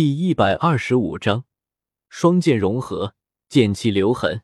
第一百二十五章双剑融合剑气留痕。